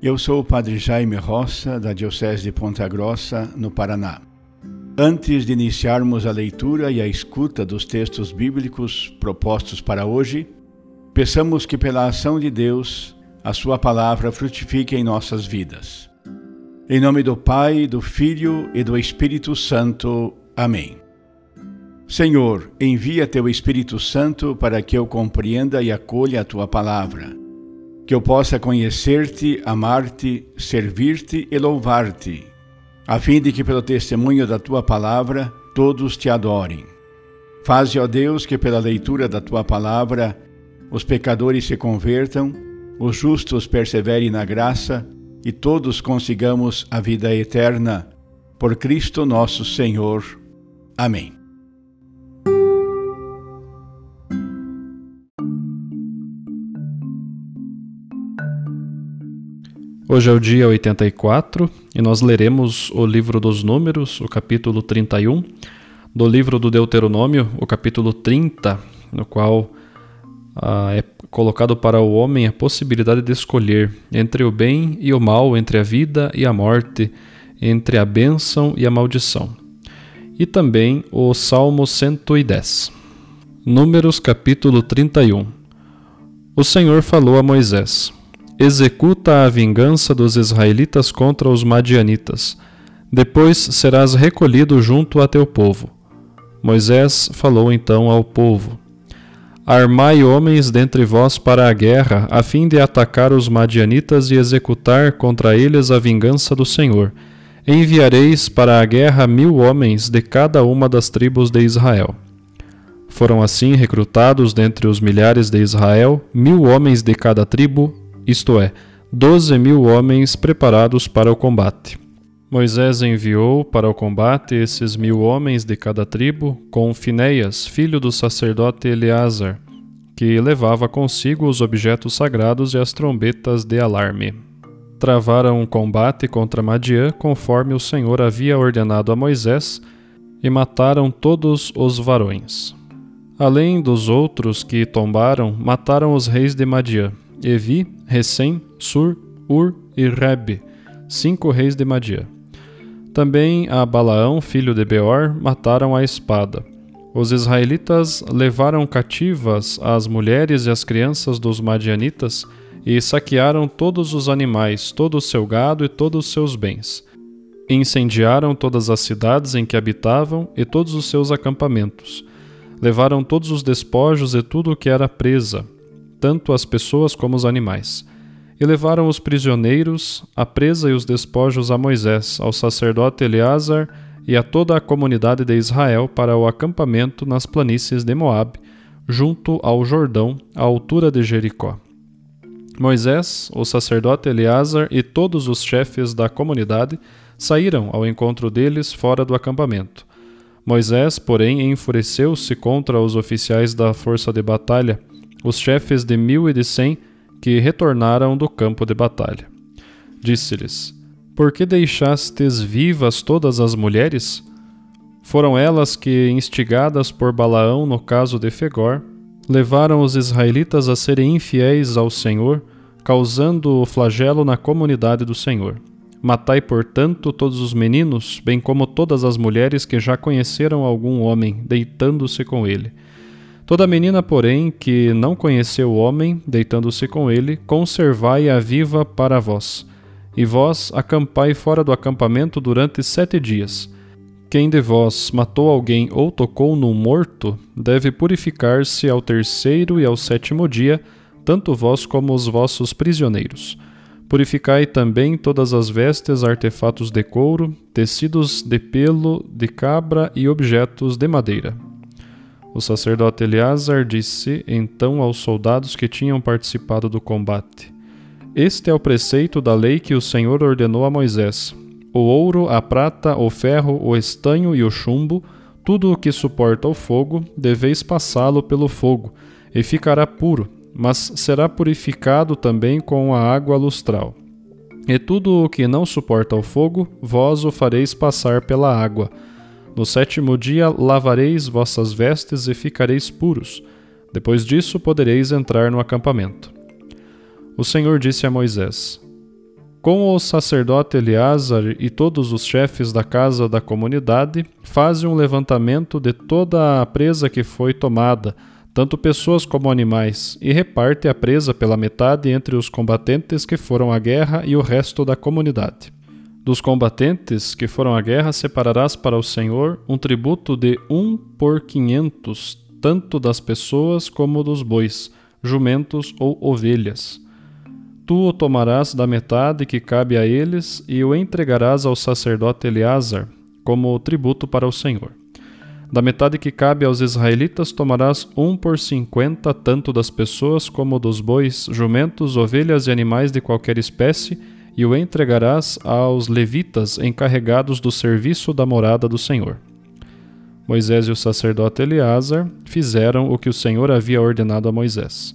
eu sou o Padre Jaime Roça, da Diocese de Ponta Grossa, no Paraná. Antes de iniciarmos a leitura e a escuta dos textos bíblicos propostos para hoje, peçamos que, pela ação de Deus, a Sua palavra frutifique em nossas vidas. Em nome do Pai, do Filho e do Espírito Santo. Amém. Senhor, envia Teu Espírito Santo para que eu compreenda e acolha a Tua palavra que eu possa conhecer-te, amar-te, servir-te e louvar-te, a fim de que, pelo testemunho da tua palavra, todos te adorem. Faze, ó Deus, que pela leitura da tua palavra os pecadores se convertam, os justos perseverem na graça e todos consigamos a vida eterna. Por Cristo nosso Senhor. Amém. Hoje é o dia 84 e nós leremos o livro dos Números, o capítulo 31, do livro do Deuteronômio, o capítulo 30, no qual ah, é colocado para o homem a possibilidade de escolher entre o bem e o mal, entre a vida e a morte, entre a bênção e a maldição. E também o Salmo 110. Números capítulo 31. O Senhor falou a Moisés executa a vingança dos israelitas contra os madianitas. Depois serás recolhido junto a teu povo. Moisés falou então ao povo: Armai homens dentre vós para a guerra, a fim de atacar os madianitas e executar contra eles a vingança do Senhor. Enviareis para a guerra mil homens de cada uma das tribos de Israel. Foram assim recrutados dentre os milhares de Israel mil homens de cada tribo, isto é, doze mil homens preparados para o combate. Moisés enviou para o combate esses mil homens de cada tribo, com Finéias, filho do sacerdote Eleazar, que levava consigo os objetos sagrados e as trombetas de alarme. Travaram um combate contra Madiã, conforme o Senhor havia ordenado a Moisés, e mataram todos os varões. Além dos outros que tombaram, mataram os reis de Madiã, Evi, Recém, Sur, Ur e Reb, cinco reis de Madia. Também a Balaão, filho de Beor, mataram a espada. Os israelitas levaram cativas as mulheres e as crianças dos madianitas e saquearam todos os animais, todo o seu gado e todos os seus bens. Incendiaram todas as cidades em que habitavam e todos os seus acampamentos. Levaram todos os despojos e tudo o que era presa, tanto as pessoas como os animais. E levaram os prisioneiros, a presa e os despojos a Moisés, ao sacerdote Eleazar e a toda a comunidade de Israel para o acampamento nas planícies de Moabe, junto ao Jordão, à altura de Jericó. Moisés, o sacerdote Eleazar e todos os chefes da comunidade saíram ao encontro deles fora do acampamento. Moisés, porém, enfureceu-se contra os oficiais da força de batalha os chefes de mil e de cem que retornaram do campo de batalha. Disse-lhes: Por que deixastes vivas todas as mulheres? Foram elas que, instigadas por Balaão no caso de Fegor, levaram os israelitas a serem infiéis ao Senhor, causando o flagelo na comunidade do Senhor. Matai, portanto, todos os meninos, bem como todas as mulheres que já conheceram algum homem, deitando-se com ele. Toda menina, porém, que não conheceu o homem, deitando-se com ele, conservai-a viva para vós. E vós acampai fora do acampamento durante sete dias. Quem de vós matou alguém ou tocou num morto, deve purificar-se ao terceiro e ao sétimo dia, tanto vós como os vossos prisioneiros Purificai também todas as vestes, artefatos de couro, tecidos de pelo de cabra e objetos de madeira. O sacerdote Eleazar disse então aos soldados que tinham participado do combate: Este é o preceito da lei que o Senhor ordenou a Moisés. O ouro, a prata, o ferro, o estanho e o chumbo, tudo o que suporta o fogo, deveis passá-lo pelo fogo, e ficará puro mas será purificado também com a água lustral. E tudo o que não suporta o fogo, vós o fareis passar pela água. No sétimo dia lavareis vossas vestes e ficareis puros. Depois disso podereis entrar no acampamento. O Senhor disse a Moisés: Com o sacerdote Eleazar e todos os chefes da casa da comunidade, faze um levantamento de toda a presa que foi tomada tanto pessoas como animais, e reparte a presa pela metade entre os combatentes que foram à guerra e o resto da comunidade. Dos combatentes que foram à guerra, separarás para o Senhor um tributo de um por quinhentos, tanto das pessoas como dos bois, jumentos ou ovelhas. Tu o tomarás da metade que cabe a eles e o entregarás ao sacerdote Eleazar, como tributo para o Senhor. Da metade que cabe aos israelitas tomarás um por cinquenta, tanto das pessoas como dos bois, jumentos, ovelhas e animais de qualquer espécie, e o entregarás aos levitas encarregados do serviço da morada do Senhor. Moisés e o sacerdote Eleazar fizeram o que o Senhor havia ordenado a Moisés.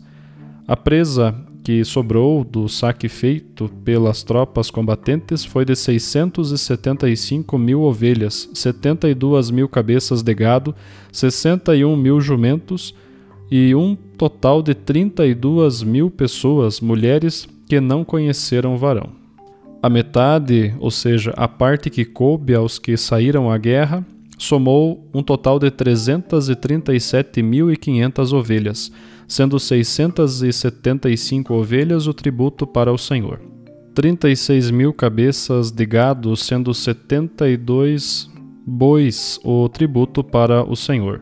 A presa que sobrou do saque feito pelas tropas combatentes foi de 675 mil ovelhas, 72 mil cabeças de gado, 61 mil jumentos e um total de 32 mil pessoas, mulheres, que não conheceram varão. A metade, ou seja, a parte que coube aos que saíram à guerra, somou um total de 337.500 ovelhas, sendo 675 ovelhas o tributo para o Senhor. 36 mil cabeças de gado, sendo 72 bois o tributo para o Senhor.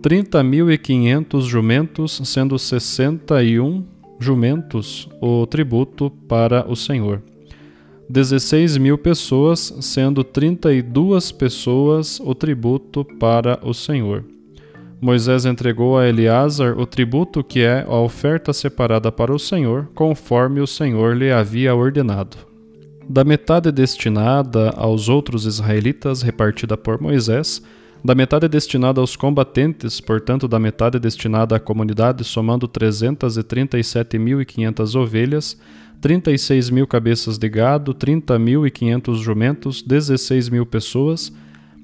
30.500 jumentos, sendo 61 jumentos o tributo para o Senhor. 16 mil pessoas, sendo 32 pessoas o tributo para o Senhor. Moisés entregou a Eleazar o tributo que é a oferta separada para o Senhor, conforme o Senhor lhe havia ordenado. Da metade destinada aos outros israelitas, repartida por Moisés, da metade destinada aos combatentes, portanto, da metade destinada à comunidade, somando 337.500 ovelhas, 36 mil cabeças de gado, 30.500 jumentos, 16 mil pessoas.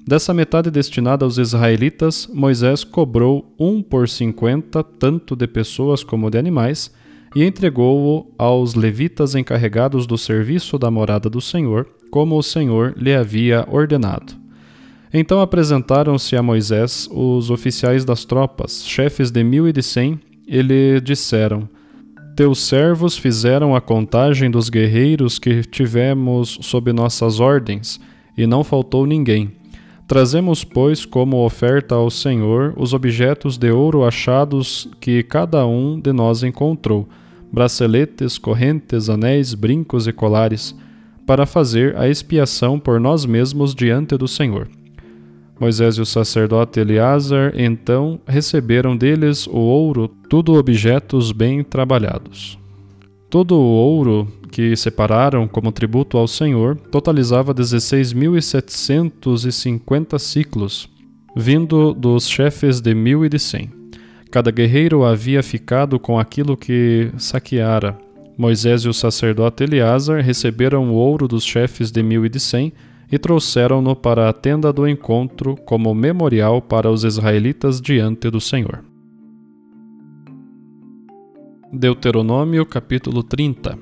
Dessa metade destinada aos israelitas, Moisés cobrou um por cinquenta, tanto de pessoas como de animais, e entregou-o aos levitas encarregados do serviço da morada do Senhor, como o Senhor lhe havia ordenado. Então apresentaram-se a Moisés os oficiais das tropas, chefes de mil e de cem, e lhe disseram: teus servos fizeram a contagem dos guerreiros que tivemos sob nossas ordens, e não faltou ninguém. Trazemos, pois, como oferta ao Senhor os objetos de ouro achados que cada um de nós encontrou: braceletes, correntes, anéis, brincos e colares, para fazer a expiação por nós mesmos diante do Senhor. Moisés e o sacerdote Eleazar então receberam deles o ouro, tudo objetos bem trabalhados. Todo o ouro que separaram como tributo ao Senhor totalizava 16.750 ciclos, vindo dos chefes de mil e de cem. Cada guerreiro havia ficado com aquilo que saqueara. Moisés e o sacerdote Eleazar receberam o ouro dos chefes de mil e de cem, e trouxeram-no para a tenda do encontro como memorial para os israelitas diante do Senhor. Deuteronômio capítulo 30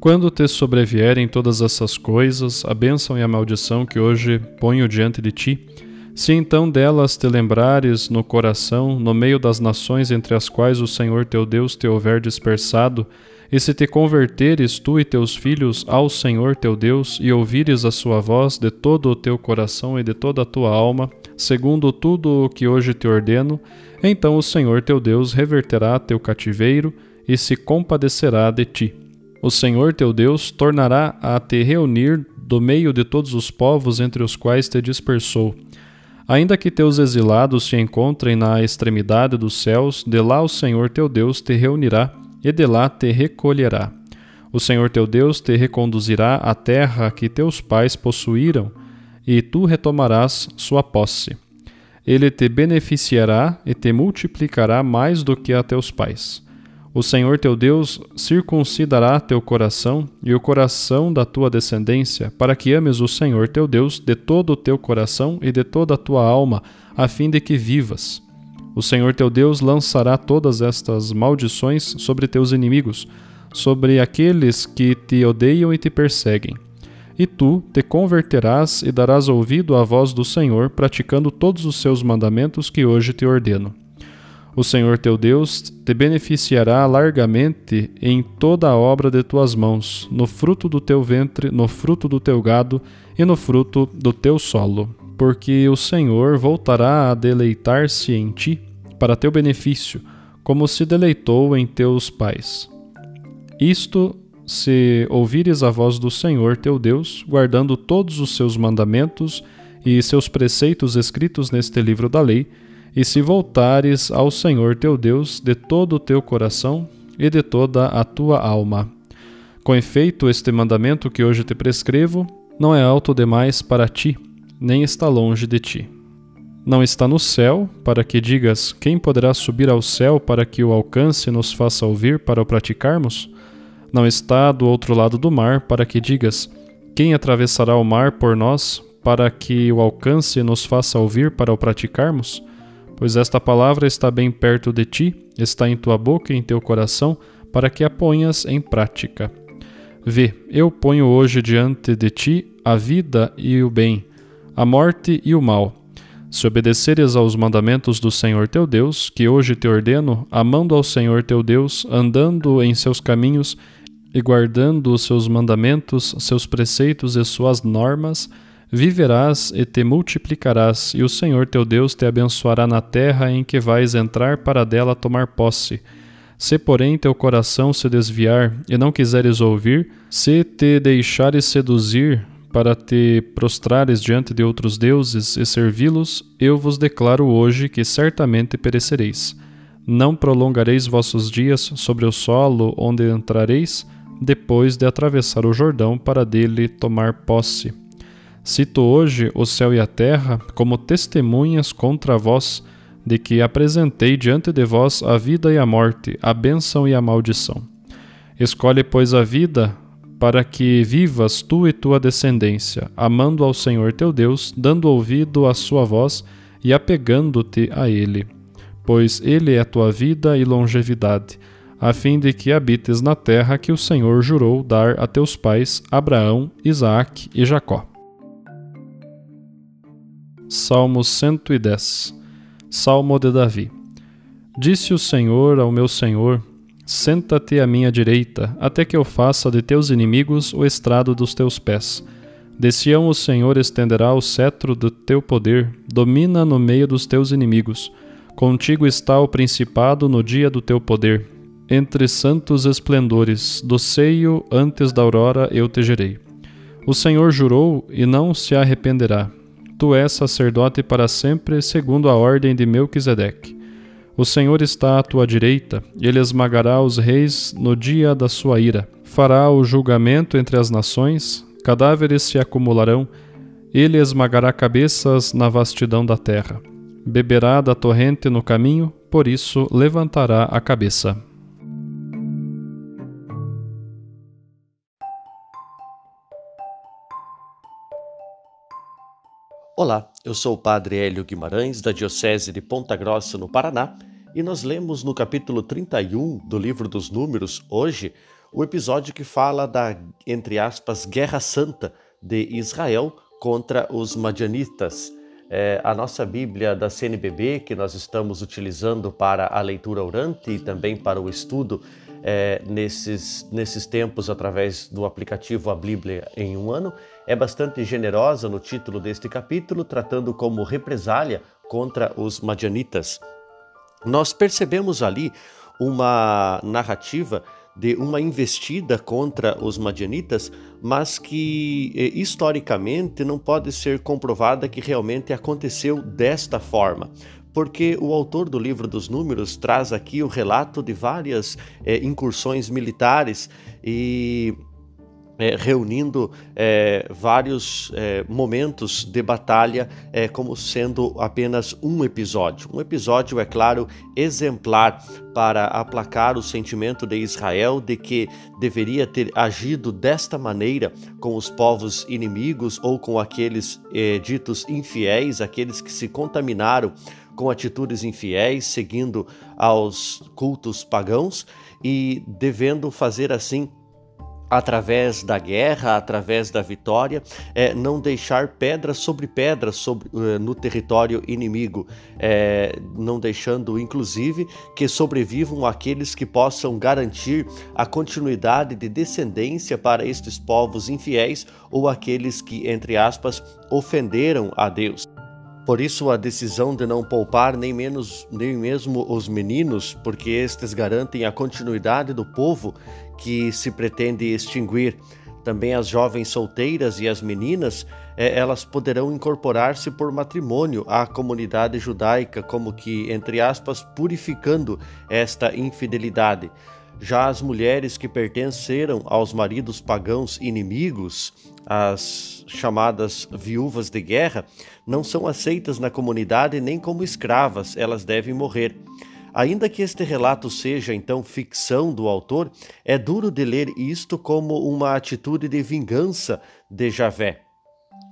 Quando te sobrevierem todas essas coisas, a bênção e a maldição que hoje ponho diante de ti, se então delas te lembrares no coração, no meio das nações entre as quais o Senhor teu Deus te houver dispersado, e se te converteres tu e teus filhos ao Senhor teu Deus, e ouvires a sua voz de todo o teu coração e de toda a tua alma, segundo tudo o que hoje te ordeno, então o Senhor teu Deus reverterá teu cativeiro e se compadecerá de ti. O Senhor teu Deus tornará a te reunir do meio de todos os povos entre os quais te dispersou. Ainda que teus exilados se encontrem na extremidade dos céus, de lá o Senhor teu Deus te reunirá e de lá te recolherá. O Senhor teu Deus te reconduzirá à terra que teus pais possuíram, e tu retomarás sua posse. Ele te beneficiará e te multiplicará mais do que a teus pais. O Senhor teu Deus circuncidará teu coração e o coração da tua descendência, para que ames o Senhor teu Deus de todo o teu coração e de toda a tua alma, a fim de que vivas. O Senhor teu Deus lançará todas estas maldições sobre teus inimigos, sobre aqueles que te odeiam e te perseguem. E tu te converterás e darás ouvido à voz do Senhor, praticando todos os seus mandamentos que hoje te ordeno. O Senhor teu Deus te beneficiará largamente em toda a obra de tuas mãos, no fruto do teu ventre, no fruto do teu gado e no fruto do teu solo, porque o Senhor voltará a deleitar-se em ti para teu benefício, como se deleitou em teus pais. Isto se ouvires a voz do Senhor teu Deus, guardando todos os seus mandamentos e seus preceitos escritos neste livro da lei, e se voltares ao Senhor teu Deus de todo o teu coração e de toda a tua alma. Com efeito, este mandamento que hoje te prescrevo não é alto demais para ti, nem está longe de ti não está no céu, para que digas: Quem poderá subir ao céu para que o alcance e nos faça ouvir para o praticarmos? Não está do outro lado do mar, para que digas: Quem atravessará o mar por nós para que o alcance e nos faça ouvir para o praticarmos? Pois esta palavra está bem perto de ti, está em tua boca e em teu coração, para que a ponhas em prática. Vê, eu ponho hoje diante de ti a vida e o bem, a morte e o mal se obedeceres aos mandamentos do Senhor teu Deus, que hoje te ordeno, amando ao Senhor teu Deus, andando em seus caminhos e guardando os seus mandamentos, seus preceitos e suas normas, viverás e te multiplicarás, e o Senhor teu Deus te abençoará na terra em que vais entrar para dela tomar posse. Se, porém, teu coração se desviar e não quiseres ouvir, se te deixares seduzir para te prostrares diante de outros deuses e servi-los, eu vos declaro hoje que certamente perecereis. Não prolongareis vossos dias sobre o solo onde entrareis, depois de atravessar o Jordão para dele tomar posse. Cito hoje o céu e a terra como testemunhas contra vós, de que apresentei diante de vós a vida e a morte, a bênção e a maldição. Escolhe, pois, a vida, para que vivas tu e tua descendência, amando ao Senhor teu Deus, dando ouvido à sua voz e apegando-te a Ele. Pois Ele é tua vida e longevidade, a fim de que habites na terra que o Senhor jurou dar a teus pais, Abraão, Isaque e Jacó. Salmo 110 Salmo de Davi Disse o Senhor ao meu Senhor: Senta-te à minha direita, até que eu faça de teus inimigos o estrado dos teus pés. De Sião o Senhor estenderá o cetro do teu poder, domina no meio dos teus inimigos. Contigo está o principado no dia do teu poder. Entre santos esplendores, do seio antes da aurora eu te gerei. O Senhor jurou e não se arrependerá. Tu és sacerdote para sempre, segundo a ordem de Melquisedeque. O Senhor está à tua direita, ele esmagará os reis no dia da sua ira. Fará o julgamento entre as nações, cadáveres se acumularão, ele esmagará cabeças na vastidão da terra. Beberá da torrente no caminho, por isso levantará a cabeça. Olá, eu sou o Padre Hélio Guimarães, da Diocese de Ponta Grossa, no Paraná, e nós lemos no capítulo 31 do livro dos Números, hoje, o episódio que fala da, entre aspas, Guerra Santa de Israel contra os Madianitas. É, a nossa Bíblia da CNBB, que nós estamos utilizando para a leitura orante e também para o estudo é, nesses, nesses tempos através do aplicativo A Bíblia em um ano, é bastante generosa no título deste capítulo, tratando como represália contra os Madianitas. Nós percebemos ali uma narrativa de uma investida contra os madianitas, mas que eh, historicamente não pode ser comprovada que realmente aconteceu desta forma. Porque o autor do livro dos Números traz aqui o relato de várias eh, incursões militares e é, reunindo é, vários é, momentos de batalha é, como sendo apenas um episódio. Um episódio, é claro, exemplar para aplacar o sentimento de Israel de que deveria ter agido desta maneira com os povos inimigos ou com aqueles é, ditos infiéis, aqueles que se contaminaram com atitudes infiéis, seguindo aos cultos pagãos e devendo fazer assim através da guerra, através da vitória, é, não deixar pedra sobre pedra sobre, uh, no território inimigo, é, não deixando, inclusive, que sobrevivam aqueles que possam garantir a continuidade de descendência para estes povos infiéis ou aqueles que, entre aspas, ofenderam a Deus. Por isso a decisão de não poupar nem menos nem mesmo os meninos, porque estes garantem a continuidade do povo que se pretende extinguir. Também as jovens solteiras e as meninas, é, elas poderão incorporar-se por matrimônio à comunidade judaica, como que, entre aspas, purificando esta infidelidade. Já as mulheres que pertenceram aos maridos pagãos inimigos, as chamadas viúvas de guerra, não são aceitas na comunidade nem como escravas, elas devem morrer. Ainda que este relato seja então ficção do autor, é duro de ler isto como uma atitude de vingança de Javé.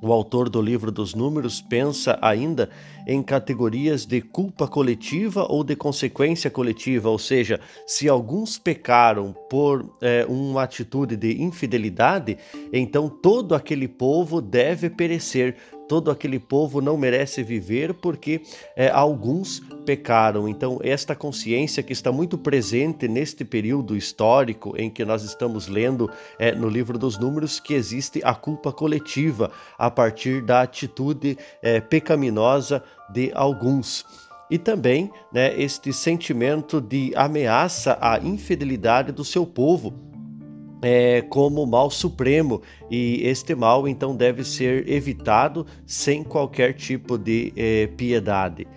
O autor do livro dos Números pensa ainda em categorias de culpa coletiva ou de consequência coletiva, ou seja, se alguns pecaram por é, uma atitude de infidelidade, então todo aquele povo deve perecer, todo aquele povo não merece viver porque é, alguns pecaram. Então, esta consciência que está muito presente neste período histórico em que nós estamos lendo é, no livro dos Números, que existe a culpa coletiva a partir da atitude é, pecaminosa de alguns e também né, este sentimento de ameaça à infidelidade do seu povo, é, como mal supremo e este mal então deve ser evitado sem qualquer tipo de é, piedade.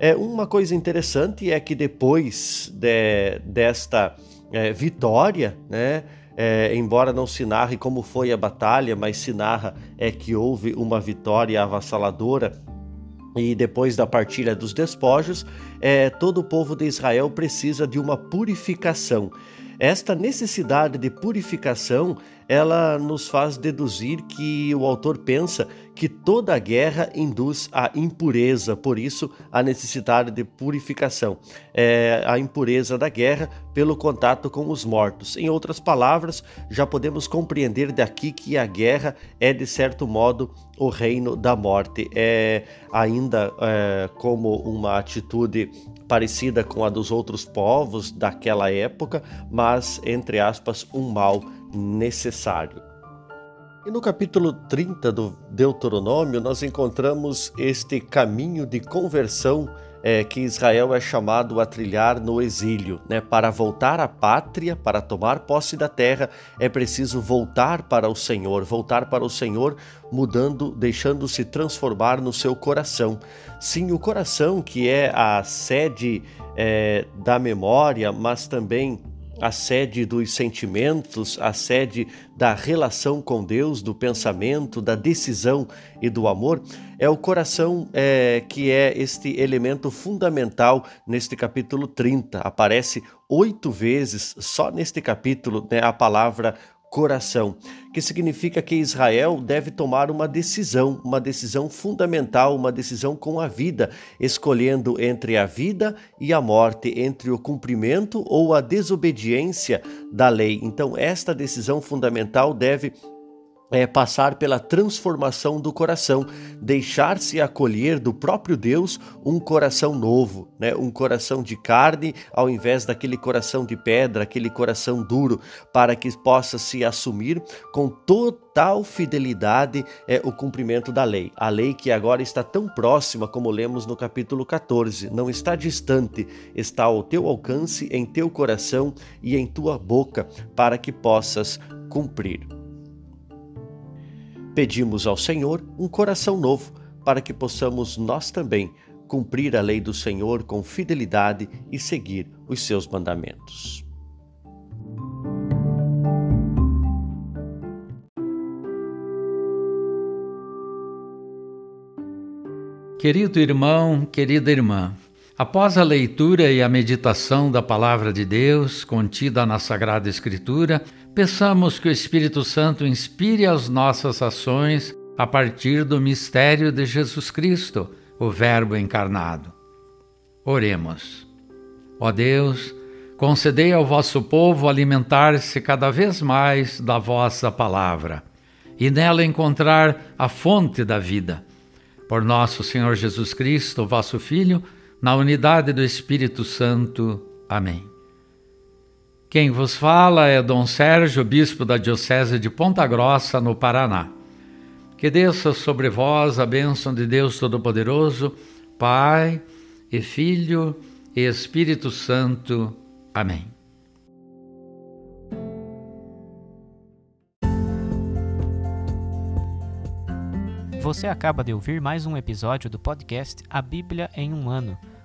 É uma coisa interessante é que depois de, desta é, vitória, né, é, embora não se narre como foi a batalha, mas se narra é que houve uma vitória avassaladora e depois da partilha dos despojos, é, todo o povo de Israel precisa de uma purificação. Esta necessidade de purificação, ela nos faz deduzir que o autor pensa que toda guerra induz à impureza, por isso a necessidade de purificação, é a impureza da guerra pelo contato com os mortos. Em outras palavras, já podemos compreender daqui que a guerra é de certo modo o reino da morte, é ainda é, como uma atitude parecida com a dos outros povos daquela época, mas entre aspas um mal necessário. E no capítulo 30 do Deuteronômio, nós encontramos este caminho de conversão é, que Israel é chamado a trilhar no exílio. Né? Para voltar à pátria, para tomar posse da terra, é preciso voltar para o Senhor, voltar para o Senhor, mudando, deixando-se transformar no seu coração. Sim, o coração que é a sede é, da memória, mas também a sede dos sentimentos, a sede da relação com Deus, do pensamento, da decisão e do amor, é o coração é, que é este elemento fundamental neste capítulo 30. Aparece oito vezes só neste capítulo né, a palavra coração, que significa que Israel deve tomar uma decisão, uma decisão fundamental, uma decisão com a vida, escolhendo entre a vida e a morte, entre o cumprimento ou a desobediência da lei. Então, esta decisão fundamental deve é passar pela transformação do coração, deixar-se acolher do próprio Deus um coração novo, né? um coração de carne ao invés daquele coração de pedra, aquele coração duro, para que possa se assumir com total fidelidade é, o cumprimento da lei. A lei que agora está tão próxima, como lemos no capítulo 14, não está distante, está ao teu alcance, em teu coração e em tua boca, para que possas cumprir. Pedimos ao Senhor um coração novo, para que possamos nós também cumprir a lei do Senhor com fidelidade e seguir os seus mandamentos. Querido irmão, querida irmã, após a leitura e a meditação da Palavra de Deus contida na Sagrada Escritura, Peçamos que o Espírito Santo inspire as nossas ações a partir do mistério de Jesus Cristo, o Verbo encarnado. Oremos. Ó Deus, concedei ao vosso povo alimentar-se cada vez mais da vossa palavra e nela encontrar a fonte da vida. Por nosso Senhor Jesus Cristo, vosso Filho, na unidade do Espírito Santo. Amém. Quem vos fala é Dom Sérgio, bispo da Diocese de Ponta Grossa, no Paraná. Que desça sobre vós a bênção de Deus Todo-Poderoso, Pai e Filho e Espírito Santo. Amém. Você acaba de ouvir mais um episódio do podcast A Bíblia em um Ano